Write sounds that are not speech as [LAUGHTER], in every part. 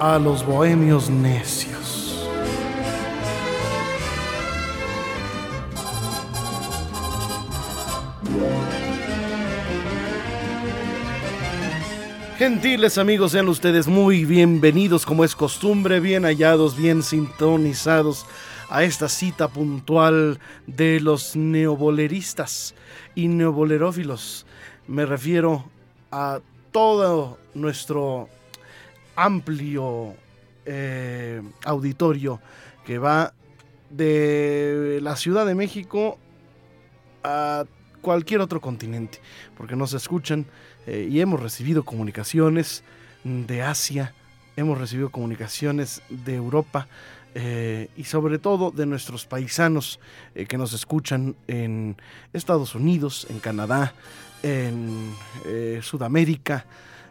A los bohemios necios. Gentiles amigos, sean ustedes muy bienvenidos, como es costumbre, bien hallados, bien sintonizados a esta cita puntual de los neoboleristas y neobolerófilos. Me refiero a todo nuestro amplio eh, auditorio que va de la Ciudad de México a cualquier otro continente, porque nos escuchan eh, y hemos recibido comunicaciones de Asia, hemos recibido comunicaciones de Europa eh, y sobre todo de nuestros paisanos que nos escuchan en Estados Unidos, en Canadá, en Sudamérica,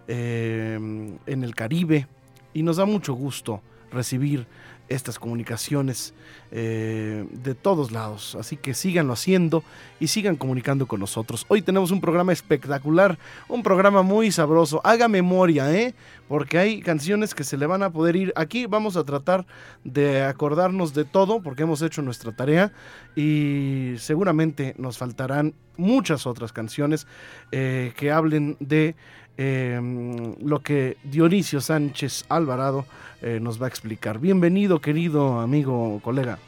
en el Caribe y nos da mucho gusto recibir estas comunicaciones eh, de todos lados. Así que síganlo haciendo y sigan comunicando con nosotros. Hoy tenemos un programa espectacular, un programa muy sabroso. Haga memoria, ¿eh? Porque hay canciones que se le van a poder ir. Aquí vamos a tratar de acordarnos de todo porque hemos hecho nuestra tarea y seguramente nos faltarán muchas otras canciones eh, que hablen de Em, lo que Dionisio Sánchez Alvarado eh, nos va a explicar. Bienvenido, querido amigo, colega.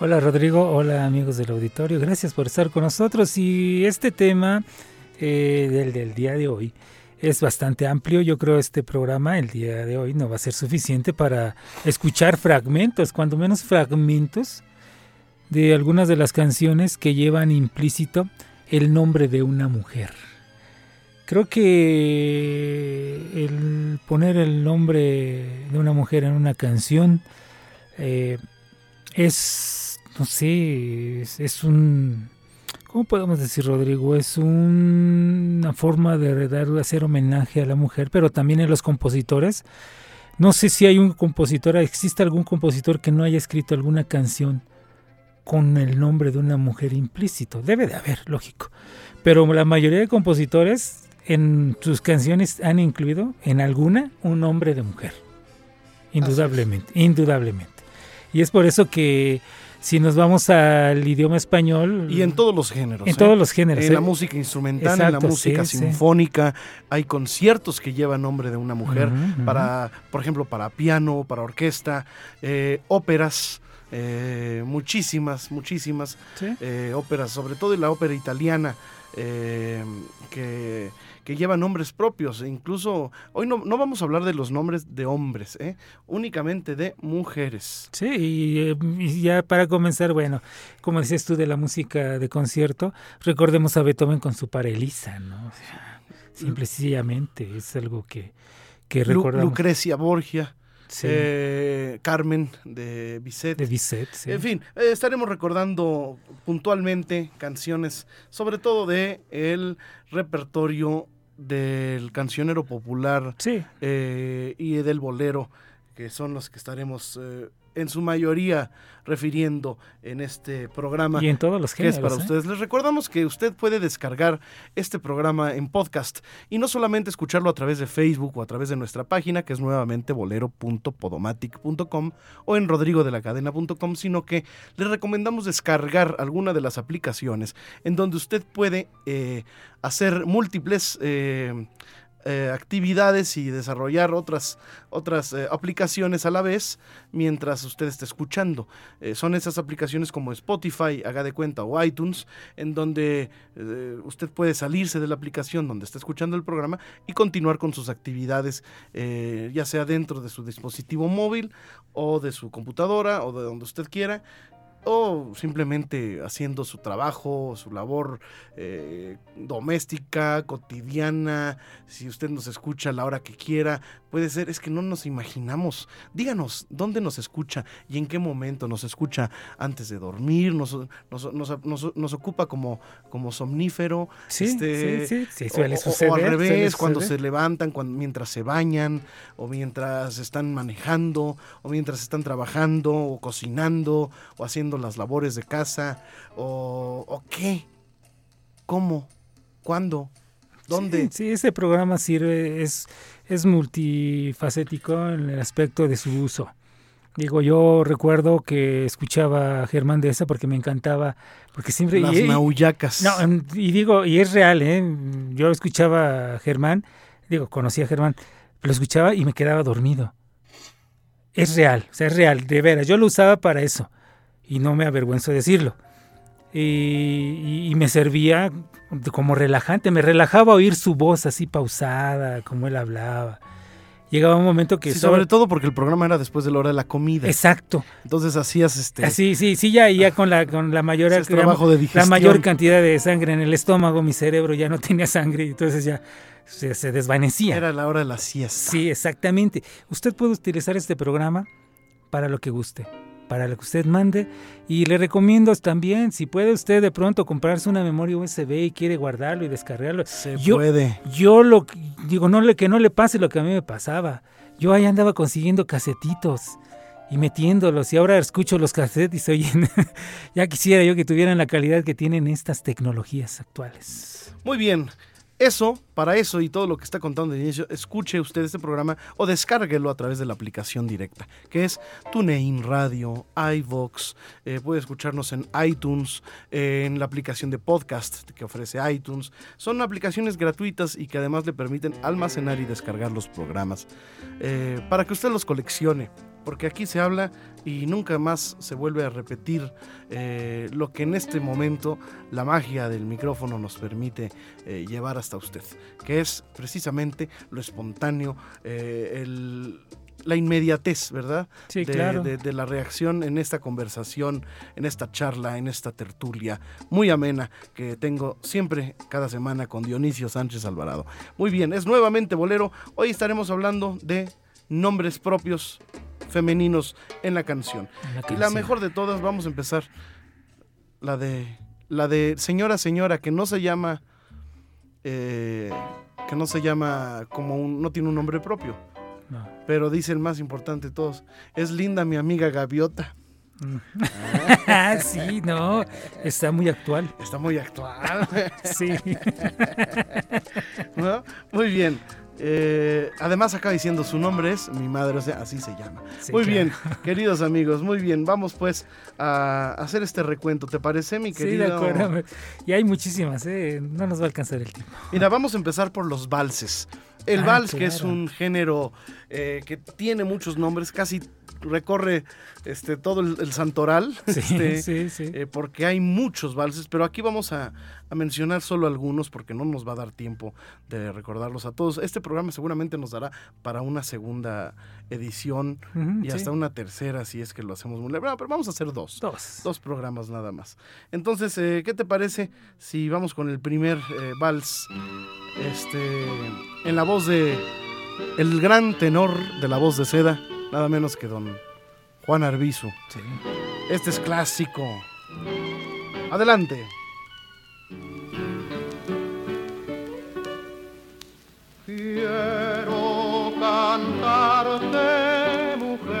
Hola Rodrigo, hola amigos del auditorio, gracias por estar con nosotros. Y este tema eh, del, del día de hoy es bastante amplio. Yo creo este programa el día de hoy no va a ser suficiente para escuchar fragmentos, cuando menos fragmentos de algunas de las canciones que llevan implícito el nombre de una mujer. Creo que el poner el nombre de una mujer en una canción eh, es, no sé, es, un, ¿cómo podemos decir, Rodrigo? Es una forma de dar, hacer homenaje a la mujer, pero también en los compositores. No sé si hay un compositor, existe algún compositor que no haya escrito alguna canción con el nombre de una mujer implícito. Debe de haber, lógico. Pero la mayoría de compositores en sus canciones han incluido en alguna un nombre de mujer. Indudablemente, indudablemente. Y es por eso que si nos vamos al idioma español... Y en todos los géneros. En todos ¿eh? los géneros. En la ¿eh? música instrumental, en la música sinfónica, hay conciertos que llevan nombre de una mujer, para, por ejemplo, para piano, para orquesta, eh, óperas. muchísimas, muchísimas óperas, sobre todo la ópera italiana, que que lleva nombres propios. E incluso hoy no, no, vamos a hablar de los nombres de hombres, ¿eh? únicamente de mujeres. Sí, eh, y, ya para comenzar, bueno, como dices tú de la música de concierto, recordemos a Beethoven con su parelisa, ¿no? simplemente es algo que, que recordamos. Lucrecia Borgia. Eh, Carmen de Bizet. De Bizet, En fin, estaremos recordando puntualmente canciones, sobre todo de el repertorio del cancionero popular eh, y del bolero, que son los que estaremos eh, en su mayoría refiriendo en este programa. Y en todos los géneros. Que es para ¿eh? ustedes. Les recordamos que usted puede descargar este programa en podcast y no solamente escucharlo a través de Facebook o a través de nuestra página, que es nuevamente bolero.podomatic.com o en rodrigodelacadena.com, sino que le recomendamos descargar alguna de las aplicaciones en donde usted puede eh, hacer múltiples eh, eh, actividades y desarrollar otras, otras eh, aplicaciones a la vez mientras usted está escuchando. Eh, son esas aplicaciones como Spotify, haga de cuenta, o iTunes, en donde usted puede salirse de la aplicación donde está escuchando el programa y continuar con sus actividades, ya sea dentro de su dispositivo móvil o de su computadora o de donde usted quiera o simplemente haciendo su trabajo, su labor eh, doméstica, cotidiana, si usted nos escucha a la hora que quiera, puede ser, es que no nos imaginamos. Díganos, ¿dónde nos escucha y en qué momento nos escucha antes de dormir? ¿Nos, nos, ocupa como, como somnífero? Sí, este, sí, sí, suele suceder. O, al revés, cuando se levantan, cuando, mientras se bañan, o mientras están manejando, o mientras están trabajando, o cocinando, o haciendo las labores de casa o, qué, cómo, cuándo, dónde. Sí, ese programa sirve, es, es multifacético en el aspecto de su uso. Digo, yo recuerdo que escuchaba a Germán de esa porque me encantaba, porque siempre... Las y, No, y digo, y es real, ¿eh? Yo escuchaba a Germán, digo, conocía a Germán, lo escuchaba y me quedaba dormido. Es real, o sea, es real, de veras. Yo lo usaba para eso y no me avergüenzo de decirlo. Y, me servía como relajante, me relajaba oír su voz así pausada, como él hablaba. Llegaba un momento que... sobre todo porque el programa era después de la hora de la comida. Exacto. Entonces hacías este... Sí, sí, sí, ya, ya con la, con la mayor... trabajo de la mayor cantidad de sangre en el estómago, mi cerebro ya no tenía sangre, entonces ya se, se desvanecía. Era la hora de la siesta. Sí, exactamente. Usted puede utilizar este programa para lo que guste para lo que usted mande. Y le recomiendo también, si puede usted de pronto comprarse una memoria USB y quiere guardarlo y descargarlo. Se puede. Yo lo digo, no le, que no le pase lo que a mí me pasaba. Yo ahí andaba consiguiendo casetitos y metiéndolos y ahora escucho los cassettes y se oyen. [LAUGHS] ya quisiera yo que tuvieran la calidad que tienen estas tecnologías actuales. Muy bien. Eso, para eso y todo lo que está contando de inicio, escuche usted este programa o descárguelo a través de la aplicación directa, que es TuneIn Radio, iVox, eh, puede escucharnos en iTunes, eh, en la aplicación de podcast que ofrece iTunes. Son aplicaciones gratuitas y que además le permiten almacenar y descargar los programas eh, para que usted los coleccione porque aquí se habla y nunca más se vuelve a repetir eh, lo que en este momento la magia del micrófono nos permite eh, llevar hasta usted, que es precisamente lo espontáneo, eh, la inmediatez, ¿verdad? Sí, de, claro. de, la reacción en esta conversación, en esta charla, en esta tertulia muy amena que tengo siempre cada semana con Dionisio Sánchez Alvarado. Muy bien, es nuevamente Bolero. Hoy estaremos hablando de nombres propios femeninos en la canción. Y la mejor de todas, vamos a empezar. La de. La de Señora Señora, que no se llama. Eh, que no se llama como un. no tiene un nombre propio. Pero dice el más importante de todos. Es linda mi amiga Gaviota. Ah, [LAUGHS] sí, no, está muy actual. Está muy actual. sí. [LAUGHS] Muy bien. Eh, además acaba diciendo su nombre es mi madre, o sea, así se llama. muy bien, [LAUGHS] queridos amigos, muy bien. Vamos pues a hacer este recuento. ¿Te parece, mi querido? Sí, de acuerdo. Y hay muchísimas, ¿eh? no nos va a alcanzar el tiempo. Mira, vals a empezar por los valses. El ah, vals, que es un género eh, que tiene muchos nombres, casi recorre este, todo el, santoral, [LAUGHS] este, eh, porque hay muchos valses, pero aquí vamos a, mencionar solo algunos porque no nos va a dar tiempo de recordarlos a todos. Este programa seguramente nos dará para una segunda edición y hasta una tercera si es que lo hacemos muy pero vamos a hacer dos. Dos. programas nada más. Entonces, eh, ¿qué te parece si vamos con el primer eh, vals? Este, en la voz de el gran tenor de la voz de seda, nada menos que don Juan Arbizu. Este es clásico. Adelante. Quiero cantarte, mujer,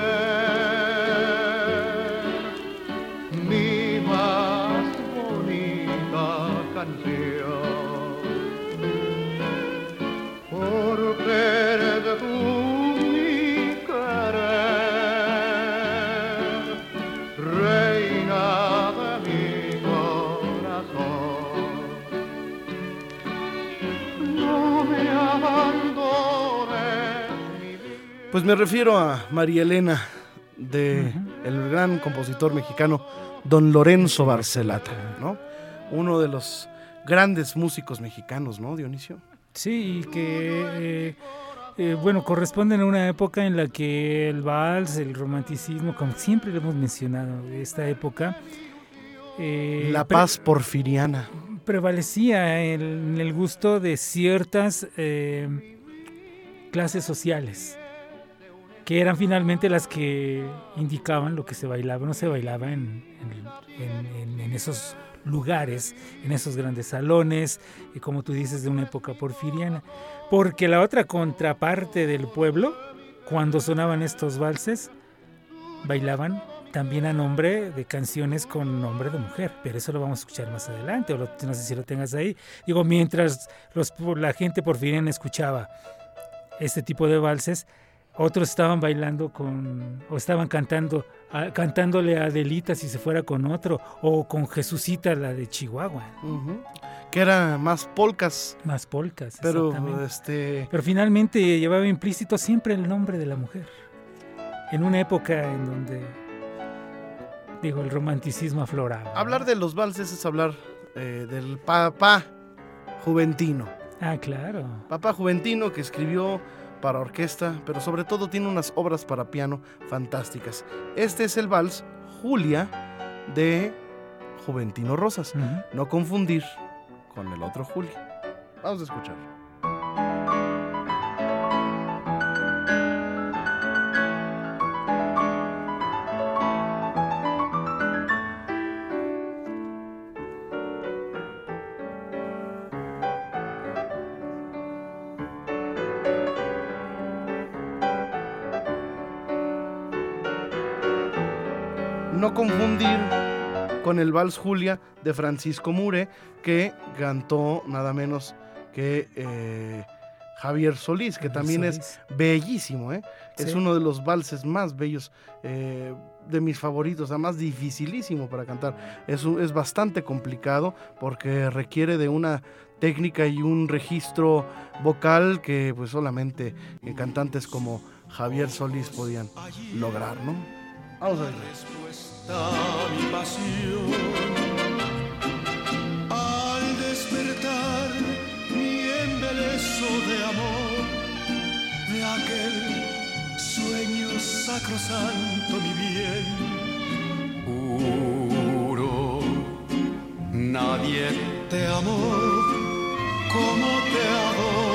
mi más bonita canción. Pues me refiero a María Elena, de el gran compositor mexicano Don Lorenzo Barcelata, ¿no? Uno de los grandes músicos mexicanos, ¿no, Dionisio? Sí, que eh, eh, bueno, corresponden a una época en la que el vals, el romanticismo, como siempre lo hemos mencionado, esta época... eh, La paz porfiriana. prevalecía el- en el gusto de ciertas clases sociales, que eran finalmente las que indicaban lo que se bailaba o no se bailaba en, en- esos lugares, en esos grandes salones, y como tú dices, de una época porfiriana. Porque la otra contraparte del pueblo, cuando sonaban estos valses, bailaban también a nombre de canciones con nombre de mujer, pero eso lo vamos a escuchar más adelante, o no sé si lo tengas ahí. Digo, mientras los, la gente porfiriana escuchaba este tipo de valses, otros estaban bailando con, o estaban cantando, a- cantándole a Adelita si se fuera con otro, o con Jesucita, la de Chihuahua. Que era más polcas, más polcas. pero exactamente. este Pero finalmente llevaba implícito siempre el nombre de la mujer. En una época en donde, digo, el romanticismo afloraba. hablar de los valses es hablar eh, del papá juventino. Ah, claro. Papá Juventino que escribió para orquesta, pero sobre todo tiene unas obras para piano fantásticas. Este es el vals Julia de Juventino Rosas. No confundir con el otro Julia. Vamos a escuchar. Con el Vals Julia de Francisco Mure, que cantó nada menos que eh, Javier Solís, que también es bellísimo, ¿eh? Es uno de los valses más bellos, eh, de mis favoritos, además dificilísimo para cantar. Es, bastante complicado porque requiere de una técnica y un registro vocal que pues solamente cantantes como Javier Solís podían lograr, ¿no? Vamos a ver. A mi pasión. Al despertar mi embeleso de amor, de aquel sueño sacrosanto, mi bien. Juro, nadie te amó como te adoro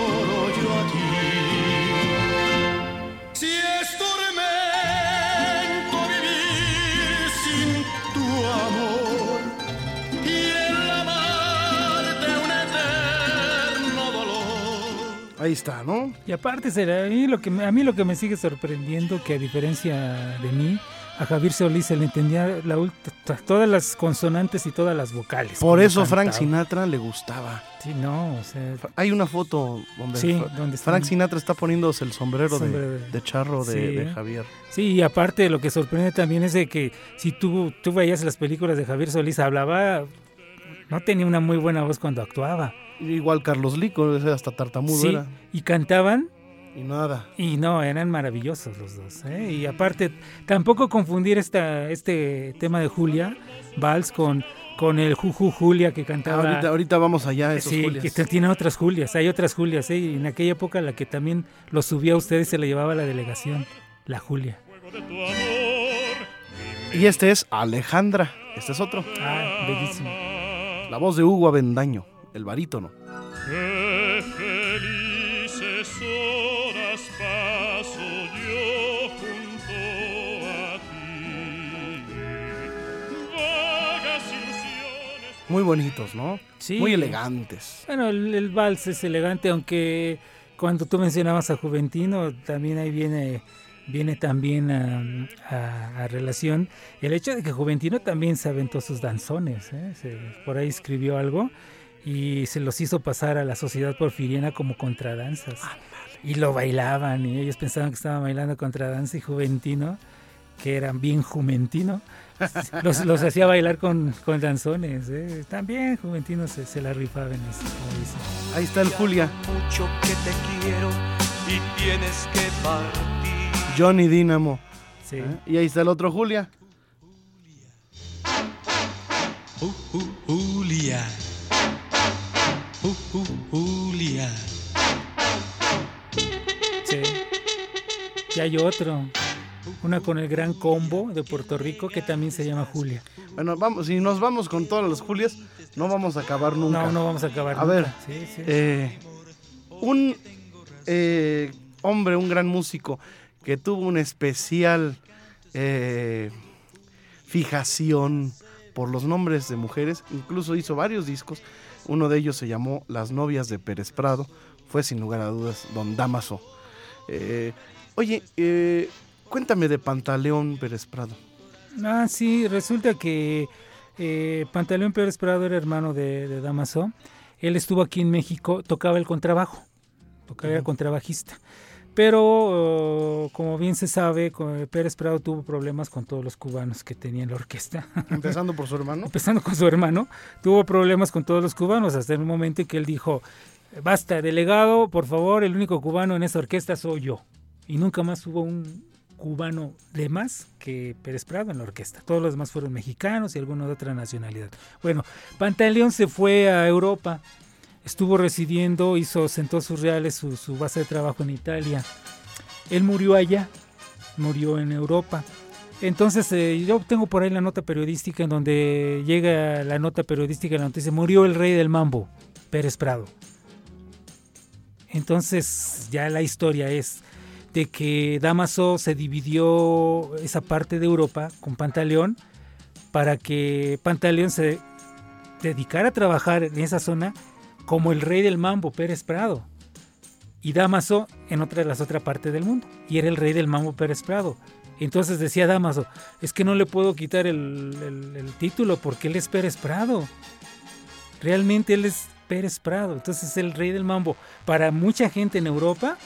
Ahí está, ¿no? Y aparte, será, a, mí lo que me, a mí lo que me sigue sorprendiendo que a diferencia de mí, a Javier Solís se le entendía la todas las consonantes y todas las vocales. Por eso Frank cantaba. Sinatra le gustaba. Sí, no, o sea, Hay una foto donde sí, Frank Sinatra está poniéndose el sombrero, Sombrero de, de- de charro de, Sí. de Javier. Sí, y aparte lo que sorprende también es de que si tú, tú veías las películas de Javier Solís, hablaba, no tenía una muy buena voz cuando actuaba. Igual Carlos Lico, hasta tartamudo Sí, era. y cantaban Y nada. y no, eran maravillosos los dos. ¿eh? Y aparte, tampoco confundir esta, este tema de Julia, Vals, con, con el Juju Julia que cantaba. Ahorita, ahorita vamos allá, esos Sí, Julias. que tiene otras Julias, hay otras Julias, ¿eh? y en aquella época la que también lo subía a ustedes se la llevaba la delegación, la Julia. Y este es Alejandra. Este es otro. Ah, bellísimo. La voz de Hugo Avendaño, el barítono. Qué felices horas paso yo junto a ti. Vagas ilusiones. Muy bonitos, ¿no? Sí. Muy elegantes. Bueno, el, el vals es elegante, aunque cuando tú mencionabas a Juventino, también ahí viene, viene también a, a- a relación el hecho de que Juventino también se aventó sus danzones. ¿eh? Se- por ahí escribió algo y se los hizo pasar a la sociedad porfiriana como contradanzas. Y lo bailaban y ellos pensaban que estaban bailando contradanza y Juventino, que eran bien Juventino, [LAUGHS] los, los hacía bailar con, con danzones. ¿eh? También Juventino se, se la rifaba en eso, como dicen. Ahí está el Julia. Mucho que te quiero y tienes que partir. Johnny Dynamo. Sí. ¿eh? Y ahí está el otro Julia. Uh, uh, Julia. Uh, uh, Julia. Sí. Y hay otro, una con el Gran Combo de Puerto Rico que también se llama Julia. Bueno, vamos, si nos vamos con todas las Julias, no vamos a acabar nunca. No, no vamos a acabar. A nunca. ver, Sí, sí. Eh, un eh, hombre, un gran músico que tuvo una especial eh, fijación por los nombres de mujeres, incluso hizo varios discos. Uno de ellos se llamó Las novias de Pérez Prado, fue sin lugar a dudas Don Damaso. Eh, oye, eh, cuéntame de Pantaleón Pérez Prado. Ah, sí, resulta que eh, Pantaleón Pérez Prado era hermano de, de Damaso. Él estuvo aquí en México, tocaba el contrabajo, tocaba Ujú. contrabajista. Pero, oh, como bien se sabe, Pérez Prado tuvo problemas con todos los cubanos que tenían la orquesta. [LAUGHS] Empezando por su hermano. Empezando con su hermano, tuvo problemas con todos los cubanos hasta el momento en que él dijo, basta, delegado, por favor, el único cubano en esta orquesta soy yo. Y nunca más hubo un cubano de más que Pérez Prado en la orquesta. Todos los demás fueron mexicanos y algunos de otra nacionalidad. Bueno, Pantaleón se fue a Europa, estuvo residiendo, hizo, sentó sus reales, su, su base de trabajo en Italia. Él murió allá, murió en Europa. Entonces, eh, yo tengo por ahí la nota periodística en donde llega la nota periodística la noticia, murió el rey del mambo, Pérez Prado. Entonces, ya la historia es de que Damaso se dividió esa parte de Europa con Pantaleón para que Pantaleón se dedicara a trabajar en esa zona como el rey del mambo, Pérez Prado. Y Damaso en otra de las otras partes del mundo. Y era el rey del mambo, Pérez Prado. Entonces decía Damaso, es que no le puedo quitar el, el- el título porque él es Pérez Prado. Realmente él es Pérez Prado. Entonces es el rey del mambo. Para mucha gente en Europa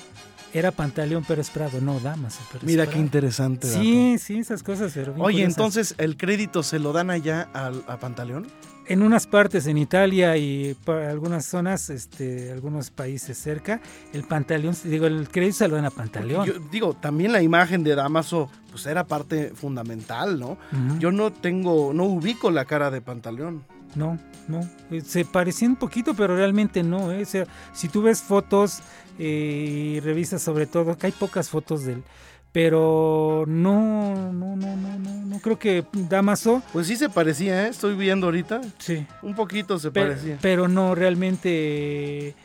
era Pantaleón Pérez Prado, no Damaso Pérez Mira qué interesante. dato. Sí, sí, esas cosas. pero Oye, curiosas. entonces, ¿el crédito se lo dan allá al- a Pantaleón? En unas partes en Italia y para algunas zonas, este, algunos países cerca, el Pantaleón, digo, el crédito se lo dan a Pantaleón. Yo digo, también la imagen de Damaso, pues era parte fundamental, ¿no? Yo no tengo, no ubico la cara de Pantaleón. No, no. eh, Se parecían un poquito, pero realmente no. ¿eh? O sea, si tú ves fotos eh, y revisas sobre todo, que hay pocas fotos de él, pero no, no, no, no, no, no creo que Damaso, Pues sí se parecía, ¿eh? Estoy viendo ahorita. sí, Un poquito se parecía. pero no realmente,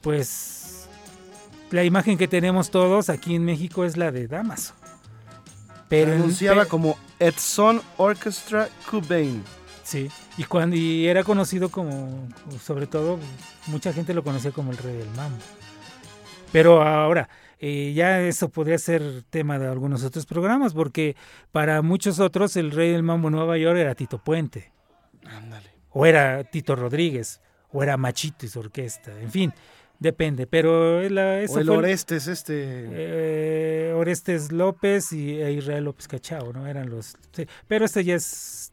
pues, la imagen que tenemos todos aquí en México es la de Damaso. Pero anunciaba como Edson Orchestra Cubain. Sí, y cuando y era conocido como, sobre todo, mucha gente lo conocía como el rey del mambo. Pero ahora, eh, ya eso podría ser tema de algunos otros programas, porque para muchos otros el rey del mambo Nueva York era Tito Puente, Ándale. o era Tito Rodríguez, o era Machito y su orquesta, en fin, depende. Pero la, O el fue- Orestes, este. eh, Orestes López y e Israel López Cachao, ¿no? Eran los. sí. Pero este ya es,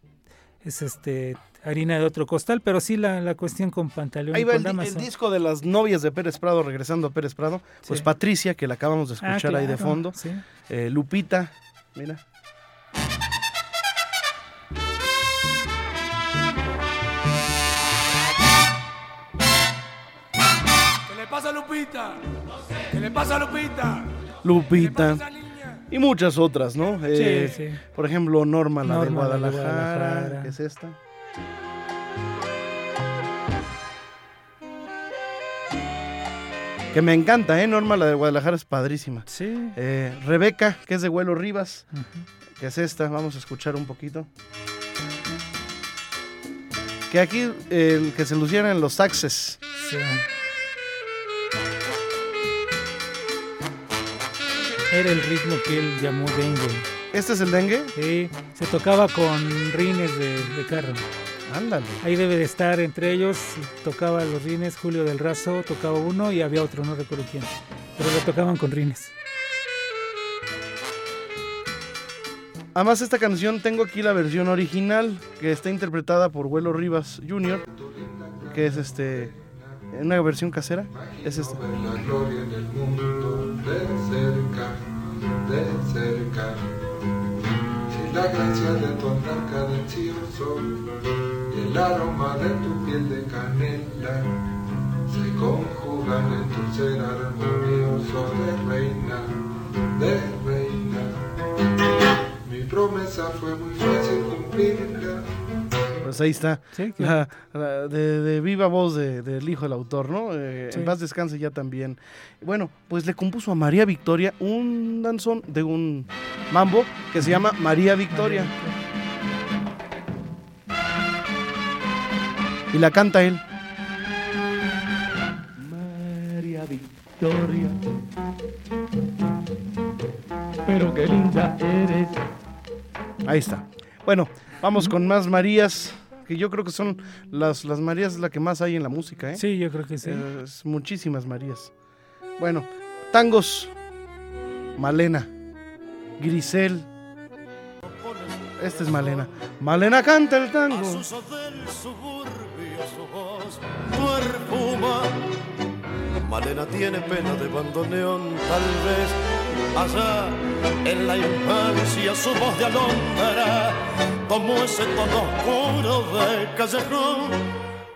es este harina de otro costal, pero sí la, la cuestión con Pantaleón Ahí y va con el, disco de las novias de Pérez Prado, regresando a Pérez Prado. Pues Sí. Patricia, que la acabamos de Ah, escuchar ahí de fondo. sí. Eh, Lupita, mira. ¿Qué le pasa a Lupita? ¿Qué le pasa a Lupita? Lupita. Y muchas otras, ¿no? Eh, sí. Por ejemplo, Norma, la de Norma, de Guadalajara, Guadalajara. que es esta. Que me encanta, ¿eh? Norma, la de Guadalajara es padrísima. Sí. Eh, Rebeca, que es de Vuelo Rivas, Ujú. que es esta. Vamos a escuchar un poquito. Que aquí, eh, el que se lucieran los saxes. sí. Era el ritmo que él llamó dengue. ¿Este es el dengue? Sí, se tocaba con rines de, de carro. Ándale. Ahí debe de estar entre ellos. Tocaba los rines, Julio del Razo tocaba uno y había otro, no recuerdo quién. Pero lo tocaban con rines. Además, esta canción tengo aquí la versión original que está interpretada por Vuelo Rivas Jr., que es este una versión casera. Es esta. ver la gloria en el mundo de cerca, de cerca. Si la gracia de tu andar cadencioso y el aroma de tu piel de canela se conjugan en tu ser armonioso de reina, de reina. promesa fue muy fácil cumplirla. Pues ahí está. Sí. La- la- de, de viva voz de- del hijo del autor, ¿no? Eh, Sí. En paz descanse ya también. Bueno, pues le compuso a María Victoria un danzón de un mambo que se llama María Victoria. Y la canta él. María Victoria. Pero qué linda eres. Ahí está. Bueno, vamos con más Marías, que yo creo que son las, las Marías la que más hay en la música, ¿eh? Sí, yo creo que sí. Eh, es muchísimas Marías. Bueno, tangos. Malena. Grisel. Esta es Malena. Malena canta el tango. Perfuma. Malena tiene pena de bandoneón, tal vez allá en la infancia su voz de alondra, como ese tono oscuro de callejón,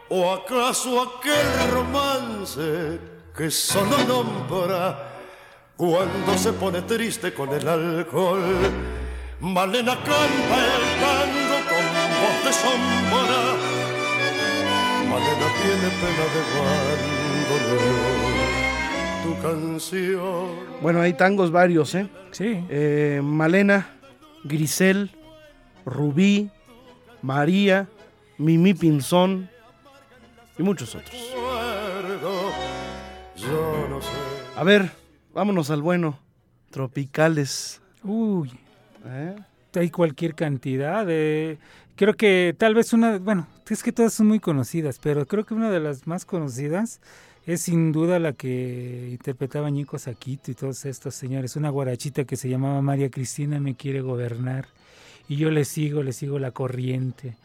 o acaso aquel romance que solo nombra cuando se pone triste con el alcohol. Malena canta el tango con voz de sombra. Tiene pena de. Tu canción. Bueno, hay tangos varios, ¿eh? Sí. Eh, Malena, Grisel, Rubí, María, Mimi Pinzón y muchos otros. recuerdo, Yo no sé. A ver, vámonos al bueno. Tropicales. Uy, ¿eh? hay cualquier cantidad de... Creo que tal vez una... Bueno, es que todas son muy conocidas, pero creo que una de las más conocidas es sin duda la que interpretaba Ñico Saquito y todos estos señores. Una guarachita que se llamaba María Cristina me quiere gobernar. Y yo le sigo, le sigo la corriente.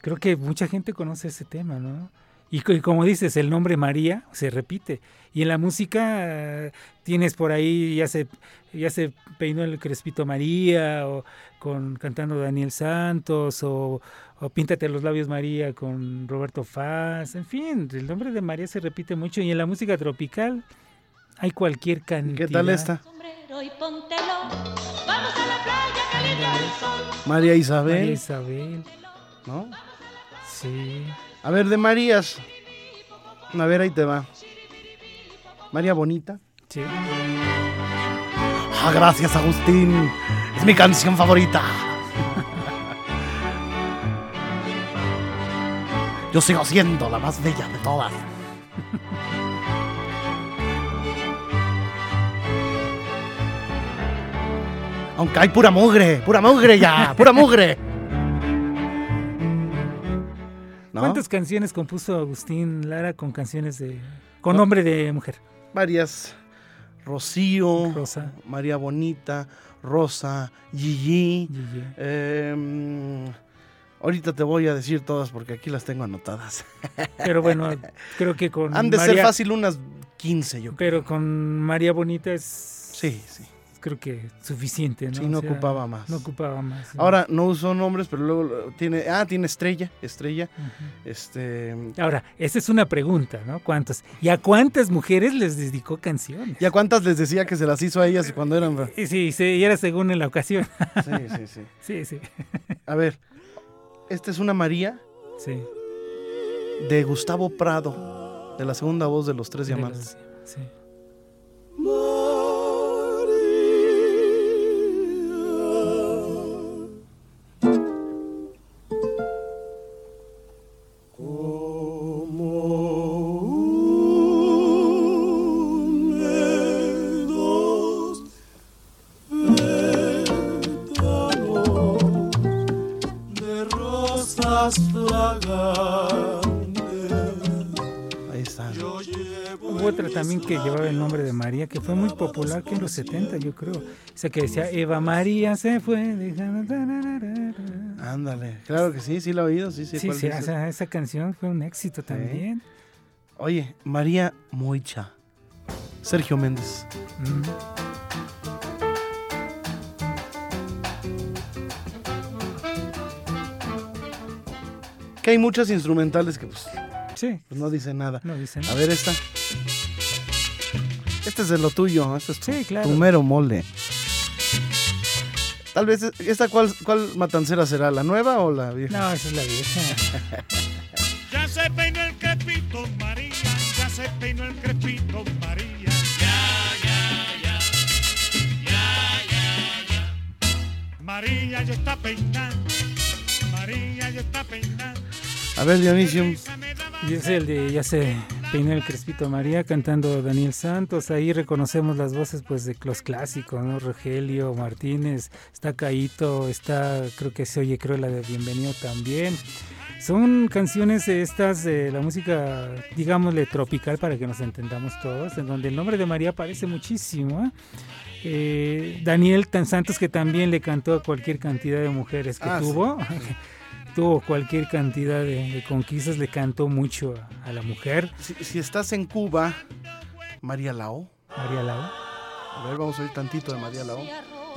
Creo que mucha gente conoce ese tema, ¿no? Y, co- y como dices, el nombre María se repite. Y en la música tienes por ahí, ya se, ya se peinó el Crespito María, o con cantando Daniel Santos, o, o Píntate los labios María con Roberto Faz. En fin, el nombre de María se repite mucho. Y en la música tropical hay cualquier cantidad. ¿Qué tal esta? María Isabel, María Isabel, ¿no? sí. A ver, de Marías. A ver, ahí te va. María Bonita. sí. Ah, gracias, Agustín. Es mi canción favorita. Yo sigo siendo la más bella de todas. Aunque hay pura mugre, pura mugre ya, pura mugre. ¿No? ¿Cuántas canciones compuso Agustín Lara con canciones de con nombre de mujer? Varias. Rocío, Rosa. María Bonita, Rosa, Gigi. Gigi. Em, ahorita te voy a decir todas porque aquí las tengo anotadas. Pero bueno, [LAUGHS] creo que con Han de ser fácil unas 15, yo creo. pero con María Bonita es Sí, sí. Creo que suficiente, ¿no? Sí, no ocupaba más. No ocupaba más. ¿no? Ahora no uso nombres, pero luego tiene. Ah, tiene estrella. Estrella. Este. Ahora, esa es una pregunta, ¿no? ¿Cuántas? ¿Y a cuántas mujeres les dedicó canciones? ¿Y a cuántas les decía que se las hizo a ellas cuando eran.? Y Sí, sí, y era según en la ocasión. [LAUGHS] Sí, sí, sí. Sí, sí. A ver. Esta es una María Sí. de Gustavo Prado, de la segunda voz de los tres los- sí. Que fue muy popular que en los 70, yo creo. Esa que decía, Eva María se fue. dejando- Ándale. Claro que sí, sí la he oído. Sí, sí. Sí, esa, esa canción fue un éxito también. Oye, María Moicha. Sergio Méndez. Mm. Que hay muchas instrumentales que pues, Sí, pues, no dicen nada. no dicen. A ver esta. Este es de lo tuyo. Este es tu, Sí, claro. tu mero mole. Tal vez, ¿esta cuál, cuál matancera será? ¿La nueva o la vieja? No, esa es la vieja. [LAUGHS] Ya se peinó el crepito, María, ya se peinó el crepito, María. Ya, ya, ya, ya, ya, ya. María ya está peinando, María ya está peinando. A ver, Dionisio. Y es el de Ya se peinó el Crespito María cantando Daniel Santos. Ahí reconocemos las voces pues de los clásicos, ¿no? Rogelio Martínez, está Caito, está, creo que se oye, creo la de Bienvenido también. Son canciones de estas de la música, digámosle, tropical para que nos entendamos todos, en donde el nombre de María aparece muchísimo. ¿eh? Eh, Daniel Tan Santos que también le cantó a cualquier cantidad de mujeres que Ah, sí. Tuvo. cualquier cantidad de, de conquistas, le cantó mucho a, a la mujer. Si, si estás en Cuba, María Lao. María Lau. A ver, vamos a oír tantito de María Lao.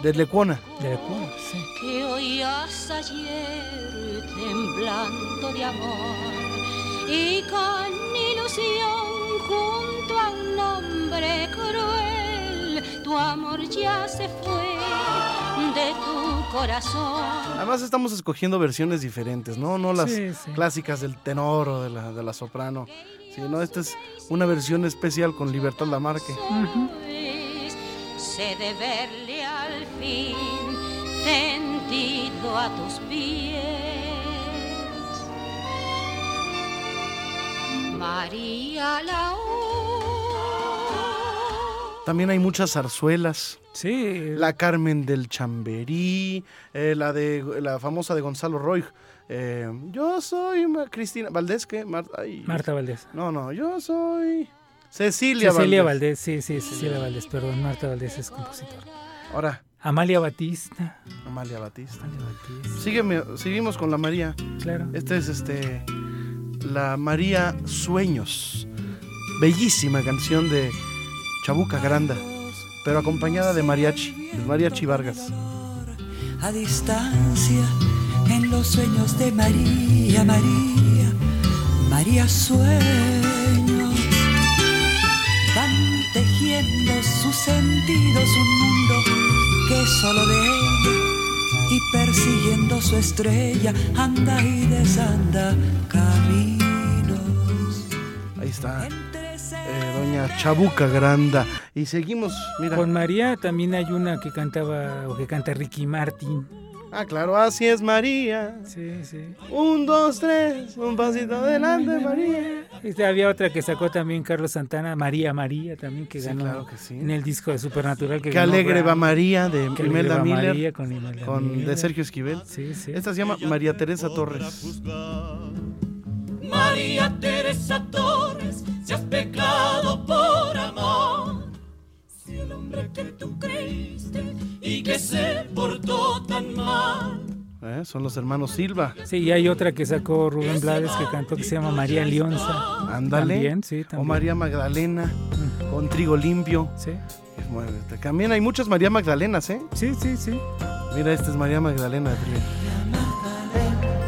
De Lecuona. De Cuba, sí. que oías ayer temblando de amor y con ilusión junto a un hombre cruel tu amor ya se fue de tu corazón Además estamos escogiendo versiones diferentes, ¿no? No las Sí, sí. clásicas del tenor o de la, de la soprano. Sí, no, esta es una versión especial con Libertad Lamarque. Pues, sé de verle al fin tendido a tus pies. María la También hay muchas zarzuelas. Sí. La Carmen del Chamberí, eh, la de la famosa de Gonzalo Roy. eh, yo soy Cristina Valdés, ¿qué? Mar- ay, Marta Valdés. No, no, yo soy Cecilia, Cecilia Valdés. Valdés, sí, sí, Cecilia Valdés, perdón, Marta Valdés es compositor. Ahora, Amalia Batista. Amalia Batista. Amalia Batista. Sígueme, seguimos con la María. Claro. Esta es este la María Sueños. Bellísima canción de Chabuca Granda, pero acompañada de mariachi, el mariachi Vargas. a distancia en los sueños de María, María, María sueño. Van tejiendo sus sentidos un mundo que es solo de ella y persiguiendo su estrella anda y desanda caminos. Ahí está. Eh, doña Chabuca Granda. Y seguimos, mira. Con María también hay una que cantaba o que canta Ricky Martin. Ah, claro, así es María. Sí, sí. Un, dos, tres, un pasito adelante, María. Este, había otra que sacó también Carlos Santana, María María también que Sí, ganó claro que sí. en el disco de Supernatural que Qué ganó alegre va. María de Qué Imelda alegre va Miller. María con Imelda con- Miller. de Sergio Esquivel. Sí, sí. Esta se llama María Teresa Torres. María Teresa Torres, si has pecado por amor, si el hombre que tú creíste y que se portó tan mal, ¿eh? Son los hermanos Silva. Sí, y hay otra que sacó Rubén Blades que cantó que se llama María Leonza. Ándale. También, sí, O. María Magdalena con trigo limpio. Sí. Muévete. También hay muchas María Magdalenas, ¿eh? Sí, sí, sí. Mira, esta es María Magdalena.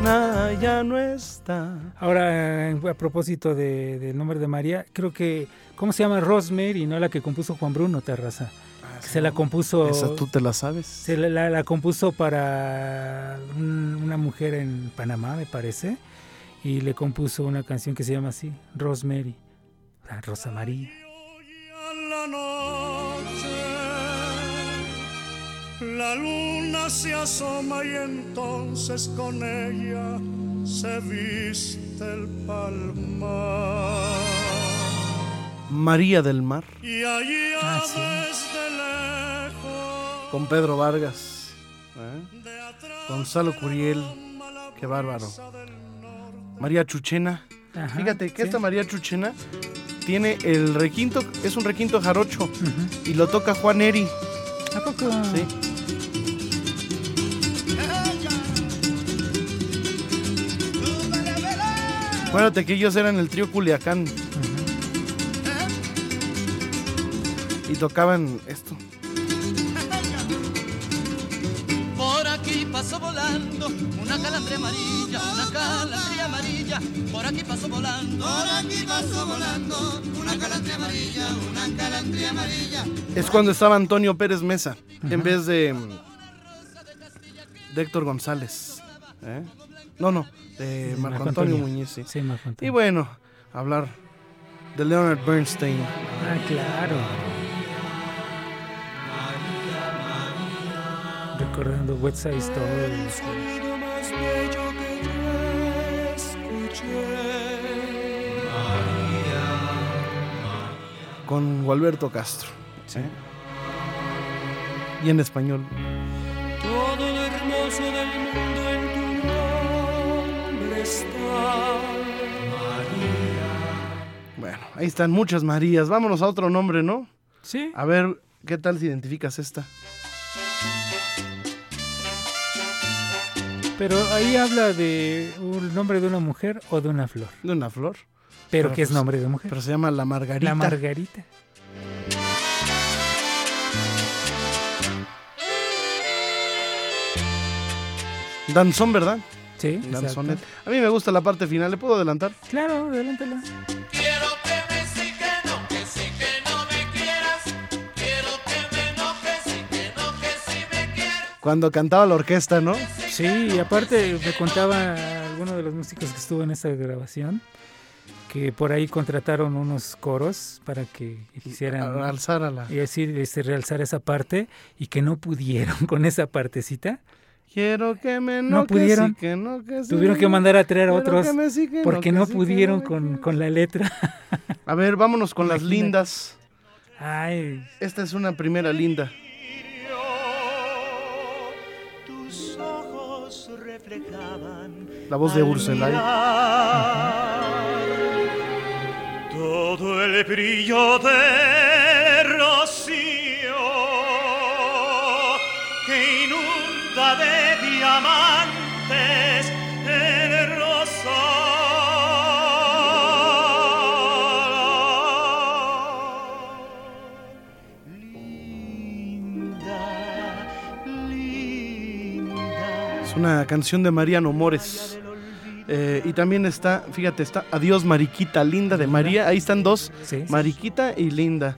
Ya no está. Ahora, eh, a propósito de- del nombre de María, creo que, ¿cómo se llama? Rosemary, ¿no? La que compuso Juan Bruno Terraza. se la compuso... Esa tú te la sabes. Se la, la- la compuso para un- una mujer en Panamá, me parece, y le compuso una canción que se llama así, Rosemary, la Rosa María. la noche. La luna se asoma y entonces con ella se viste el palmar. María del Mar Y allá Ah, sí. desde lejos, con Pedro Vargas. ¿eh? Gonzalo Curiel. Qué bárbaro. María Chuchena. Ajá, Fíjate que sí. esta María Chuchena tiene el requinto, es un requinto jarocho y lo toca Juan Eri. ¿A poco? Sí. Acuérdate que ellos eran el trío Culiacán. Y tocaban esto. por aquí pasó volando una calandria amarilla, una calandria amarilla, por aquí pasó volando, por aquí pasó volando una calandria amarilla, una calandria amarilla. Es cuando estaba Antonio Pérez Mesa. En vez de. de Héctor González. ¿eh? No, no, de Marco, Marco Antonio, Antonio. Muñiz. sí. Sí, Marco Y Antonio. bueno, hablar de Leonard Bernstein. Ah, claro. Recordando West Side Story. con Gualberto Castro. ¿eh? Y en español. Todo lo hermoso del mundo Bueno, ahí están muchas Marías. Vámonos a otro nombre, ¿no? Sí. A ver, ¿qué tal si identificas esta? Pero ahí habla de un nombre de una mujer o de una flor. De una flor. Pero, Pero que es pues- nombre de mujer. Pero se llama La Margarita. La Margarita. Danzón, ¿verdad? Sí, exacto. Danzonet. A mí me gusta la parte final. ¿Le puedo adelantar? Claro, adelántala. Quiero que me sí, que no, que sí, que no me quieras. Quiero que me no, que sí, que no, que sí me quieras. Cuando cantaba la orquesta, ¿no? Sí, y aparte me contaba alguno de los músicos que estuvo en esta grabación que por ahí contrataron unos coros para que hicieran A- alzar a la- y decir este, realzar esa parte y que no pudieron [LAUGHS] con esa partecita. Quiero que me No no, que pudieron. sí, que no, que sí. Tuvieron que mandar a traer a otros que sí, que no, porque que no sí, que pudieron con, con la letra. [LAUGHS] A ver, vámonos con las Imagínate. lindas. Ay, Esta es una primera linda. Tus ojos reflejaban La voz de Urselay. Todo el brillo de rocío que inunda de diamantes el rosal. Linda, linda. Es una canción de Mariano Mores. Eh, y también está, fíjate, está Adiós Mariquita Linda de María. Ahí están dos, sí, sí. Mariquita y Linda.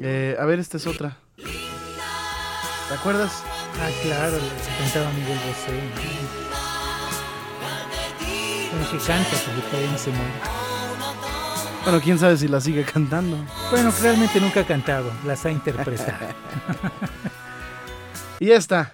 Eh, a ver, esta es otra. ¿Te acuerdas? Ah, claro, le cantaba Miguel Bosé. Bueno, que canta, porque todavía no se muere. Bueno, quién sabe si la sigue cantando. Bueno, realmente nunca ha cantado, las ha interpretado. [LAUGHS] Y esta.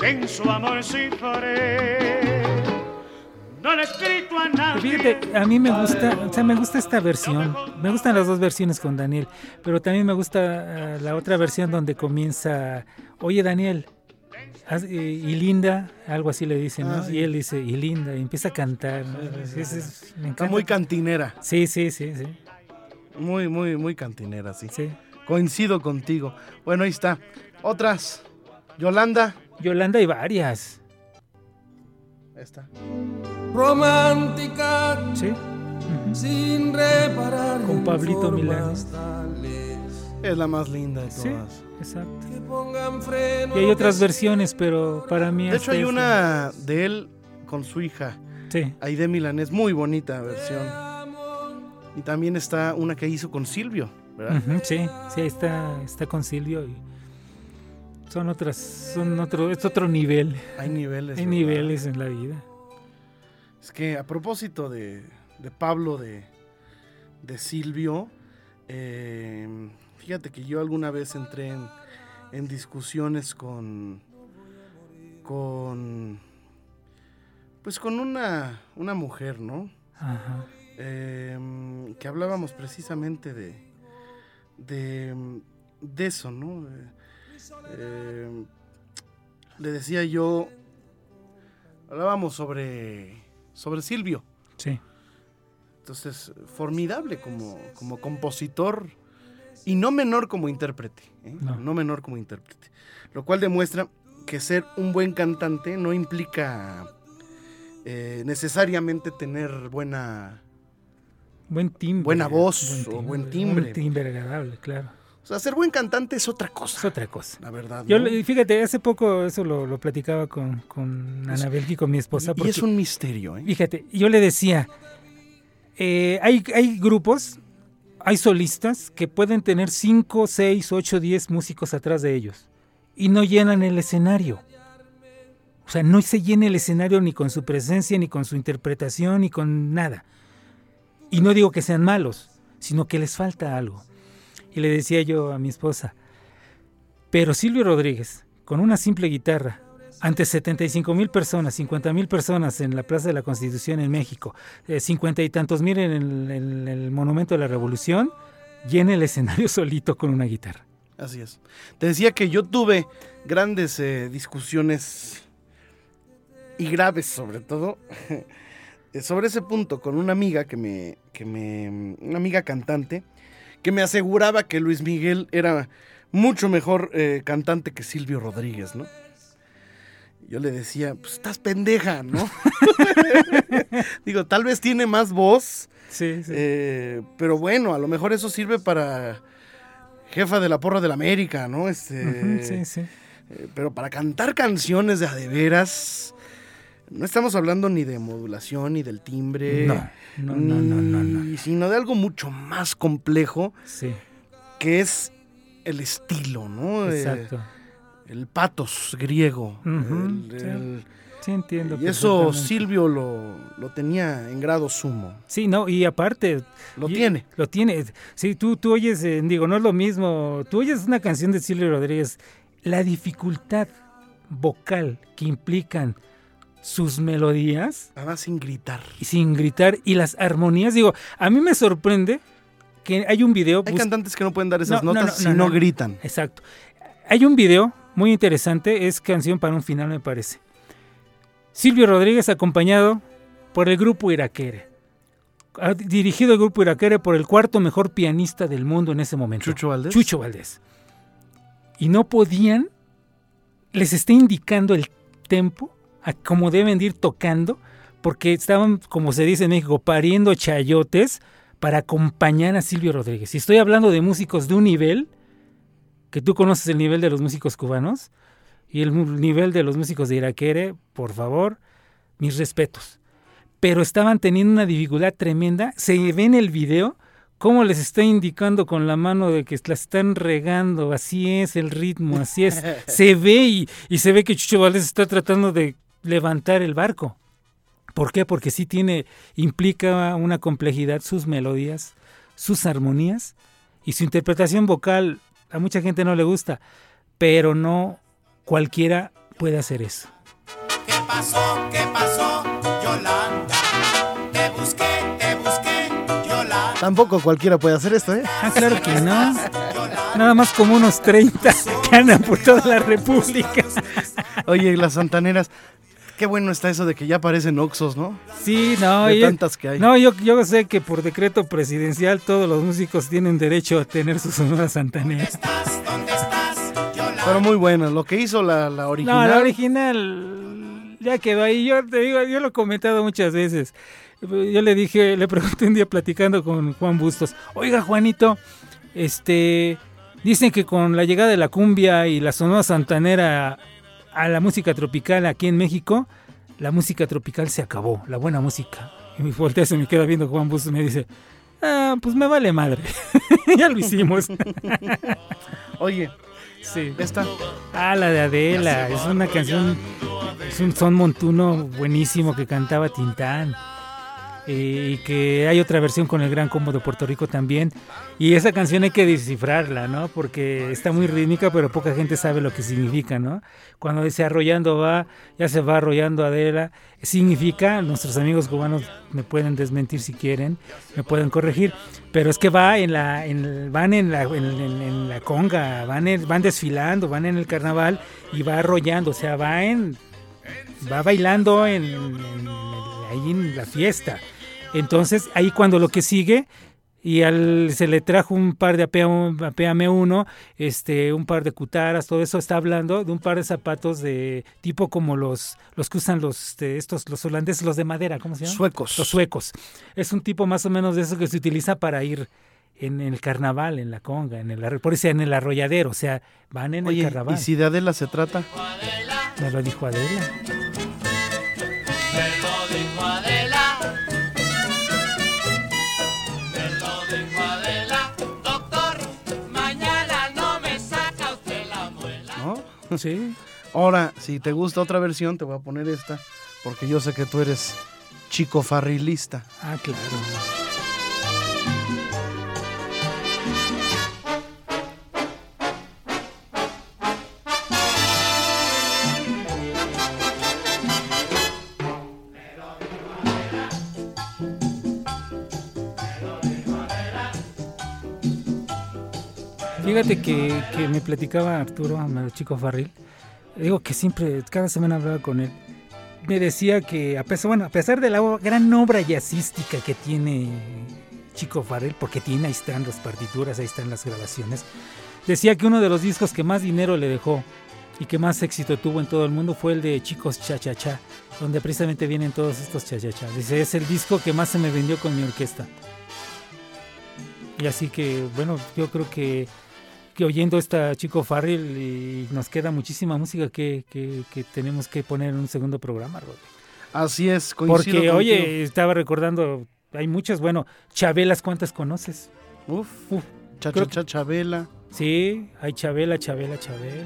Que en su amor cifré. No le he escrito a nadie. Fíjate, a mí me gusta, o sea, me gusta esta versión. Me gustan las dos versiones con Daniel, pero también me gusta eh, la otra versión donde comienza, oye Daniel, eh, y Linda, algo así le dice, ¿no? Ah, sí. Y él dice, y Linda, y empieza a cantar. ¿no? sí, Es- es- sí. me Está muy cantinera. Sí, sí, sí, sí. Muy, muy, muy cantinera, sí. Sí. Coincido contigo. Bueno, ahí está. Otras. Yolanda. Yolanda y varias. Ahí está. Romántica, Sí. sin reparar. Con Pablito tales Es la más linda de Sí, todas. exacto. que pongan freno Y hay otras versiones, pero para mí De esta hecho, hay es una de él con su hija, Sí. Aide Milanés, muy bonita versión. Y también está una que hizo con Silvio, sí, sí, ahí está, está con Silvio y son otras, son otro, es otro nivel. Hay niveles. Hay ¿verdad? niveles en la vida. Es que a propósito de, de Pablo, de, de Silvio, eh, fíjate que yo alguna vez entré en, en discusiones con, con, pues con una, una mujer, ¿no? Ajá. Eh, que hablábamos precisamente de, de, de eso, ¿no? Eh, eh, le decía yo, hablábamos sobre, sobre Silvio. Sí. Entonces, formidable como, como compositor y no menor como intérprete. ¿eh? No. No. menor como intérprete. Lo cual demuestra que ser un buen cantante no implica eh, necesariamente tener buena, Buen timbre. buena voz o buen timbre. Un timbre agradable, claro. O sea, ser buen cantante es otra cosa. Es otra cosa. La verdad. Yo, ¿no? le- fíjate, hace poco eso lo, lo platicaba con, con Anabel y con mi esposa. y es porque- un misterio, ¿eh? Fíjate, yo le decía, eh, hay, hay grupos, hay solistas que pueden tener 5, 6, 8, 10 músicos atrás de ellos y no llenan el escenario. O sea, no se llena el escenario ni con su presencia, ni con su interpretación, ni con nada. Y no digo que sean malos, sino que les falta algo. Y le decía yo a mi esposa, pero Silvio Rodríguez, con una simple guitarra, ante 75 mil personas, 50 mil personas en la Plaza de la Constitución en México, eh, 50 y tantos mil en el, en el Monumento de la Revolución, llena el escenario [LAUGHS] solito con una guitarra. Así es. Te decía que yo tuve grandes eh, discusiones y graves sobre todo [LAUGHS] sobre ese punto con una amiga que me, que me, una amiga cantante que me aseguraba que Luis Miguel era mucho mejor eh, cantante que Silvio Rodríguez, ¿no? Yo le decía, pues estás pendeja, ¿no? [LAUGHS] Digo, tal vez tiene más voz, Sí, sí. eh, pero bueno, a lo mejor eso sirve para jefa de la porra de la América, ¿no? Este, sí, sí. eh, pero para cantar canciones de a de veras, no estamos hablando ni de modulación ni del timbre. No, no, no, no, no, no. Sino de algo mucho más complejo, Sí, que es el estilo, ¿no? Eh, exacto. el patos griego. El- sí. el- Sí, entiendo. y eso. Silvio lo, lo tenía en grado sumo. Sí, no, y aparte... Lo y- tiene. Lo tiene. Sí, tú, tú oyes, eh, digo, no es lo mismo. Tú oyes una canción de Silvio Rodríguez, la dificultad vocal que implican sus melodías Además sin gritar. y sin gritar y las armonías. Digo, a mí me sorprende que hay un video. Hay cantantes que no pueden dar esas No, no, notas no, si no. gritan. Exacto. Hay un video muy interesante, es canción para un final, me parece. Silvio Rodríguez acompañado por el grupo Iraquere. Ha dirigido el grupo Iraquere por el cuarto mejor pianista del mundo en ese momento. Chucho Valdés. Chucho Valdés. Y no podían, les está indicando el tempo a cómo deben de ir tocando, porque estaban, como se dice en México, pariendo chayotes para acompañar a Silvio Rodríguez. Y estoy hablando de músicos de un nivel, que tú conoces el nivel de los músicos cubanos, y el nivel de los músicos de Iraquere, por favor, mis respetos. Pero estaban teniendo una dificultad tremenda. Se ve en el video cómo les está indicando con la mano de que la están regando. Así es el ritmo, así es. [LAUGHS] Se ve y, y se ve que Chucho Valdés está tratando de levantar el barco. ¿Por qué? Porque sí tiene, implica una complejidad sus melodías, sus armonías y su interpretación vocal. A mucha gente no le gusta, pero no cualquiera puede hacer eso. ¿Qué pasó? ¿Qué pasó? Yolanda. Te busqué, te busqué, Yolanda. Tampoco cualquiera puede hacer esto, ¿eh? Ah, claro que no. Nada más como unos 30 que andan por toda la República. Oye, las santaneras. Qué bueno está eso de que ya aparecen Oxos, ¿no? Sí, no, De y- tantas que hay. no yo, yo sé que por decreto presidencial todos los músicos tienen derecho a tener sus sonoras santaneras. Pero muy buena. Lo que hizo la, la original. No, la original ya quedó ahí. Yo te digo, yo lo he comentado muchas veces. Yo le dije, le pregunté un día platicando con Juan Bustos, oiga Juanito, este, dicen que con la llegada de la cumbia y la sonora santanera a la música tropical aquí en México, la música tropical se acabó, la buena música. Y me voltea, se me queda viendo Juan Bustos y me dice, ah, pues me vale madre. [LAUGHS] ya lo hicimos. [LAUGHS] Oye, sí. esta. Ah, la de Adela, es una canción, es un son montuno buenísimo que cantaba Tintán. Y que hay otra versión con el Gran Combo de Puerto Rico también. Y esa canción hay que descifrarla, ¿no? Porque está muy rítmica, pero poca gente sabe lo que significa, ¿no? Cuando dice arrollando va, ya se va arrollando Adela. Significa, nuestros amigos cubanos me pueden desmentir si quieren, me pueden corregir, pero es que va en la, en, van en la, conga, van, en- van desfilando, van en el carnaval y va arrollando, o sea, va en, va bailando en- ahí en la fiesta. Entonces, ahí cuando lo que sigue y al, se le trajo un par de APM1, este, un par de cutaras, todo eso está hablando de un par de zapatos de tipo como los, los que usan los de estos los holandeses, los de madera, ¿cómo se llaman? Suecos. Los suecos. Es un tipo más o menos de eso que se utiliza para ir en el carnaval, en la conga, en el por eso en el arrolladero, o sea, van en Oye, el carnaval. ¿y si de Adela se trata? Me lo dijo Adela. ¿No? Sí. Ahora, si te gusta otra versión, te voy a poner esta, porque yo sé que tú eres chico farrilista. Ah, claro. Fíjate que, que me platicaba Arturo, chico Farril, digo que siempre, cada semana hablaba con él, me decía que a pesar, bueno, a pesar de la gran obra jazzística que tiene Chico Farrell, porque tiene, ahí están las partituras, ahí están las grabaciones, decía que uno de los discos que más dinero le dejó y que más éxito tuvo en todo el mundo fue el de Chicos Cha Cha Cha, donde precisamente vienen todos estos Cha Cha Cha. Dice, es el disco que más se me vendió con mi orquesta. Y así que, bueno, yo creo que, que oyendo esta Chico Farrell y nos queda muchísima música que, que, que tenemos que poner en un segundo programa, Rodrigo. Así es, coincido Porque, contigo. oye, estaba recordando, hay muchas, bueno, Chabelas, ¿cuántas conoces? Uf, Uf, cha, cha, cha, Chabela. Sí, hay Chabela, Chabela, Chabela.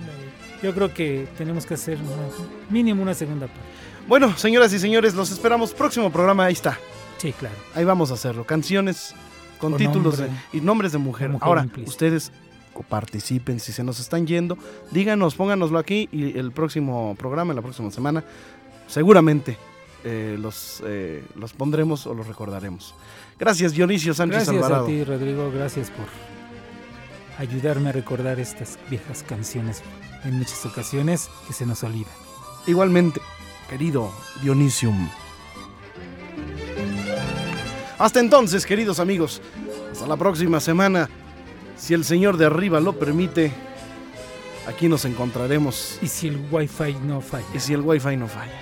Yo creo que tenemos que hacer una- mínimo una segunda parte. Bueno, señoras y señores, los esperamos. Próximo programa, ahí está. Sí, claro. Ahí vamos a hacerlo. Canciones con Con títulos nombre. de- y nombres de mujer. Ahora, implícita. ustedes participen. Si se nos están yendo, díganos, pónganoslo aquí y el próximo programa, la próxima semana, seguramente eh, los, eh, los pondremos o los recordaremos. Gracias, Dionisio Sánchez Gracias Alvarado. a ti, Rodrigo. Gracias por ayudarme a recordar estas viejas canciones en muchas ocasiones que se nos olvidan. Igualmente, querido Dionisium. Hasta entonces, queridos amigos. Hasta la próxima semana. Si el Señor de arriba lo permite, aquí nos encontraremos. Y si el wifi no falla. Y si el wifi no falla.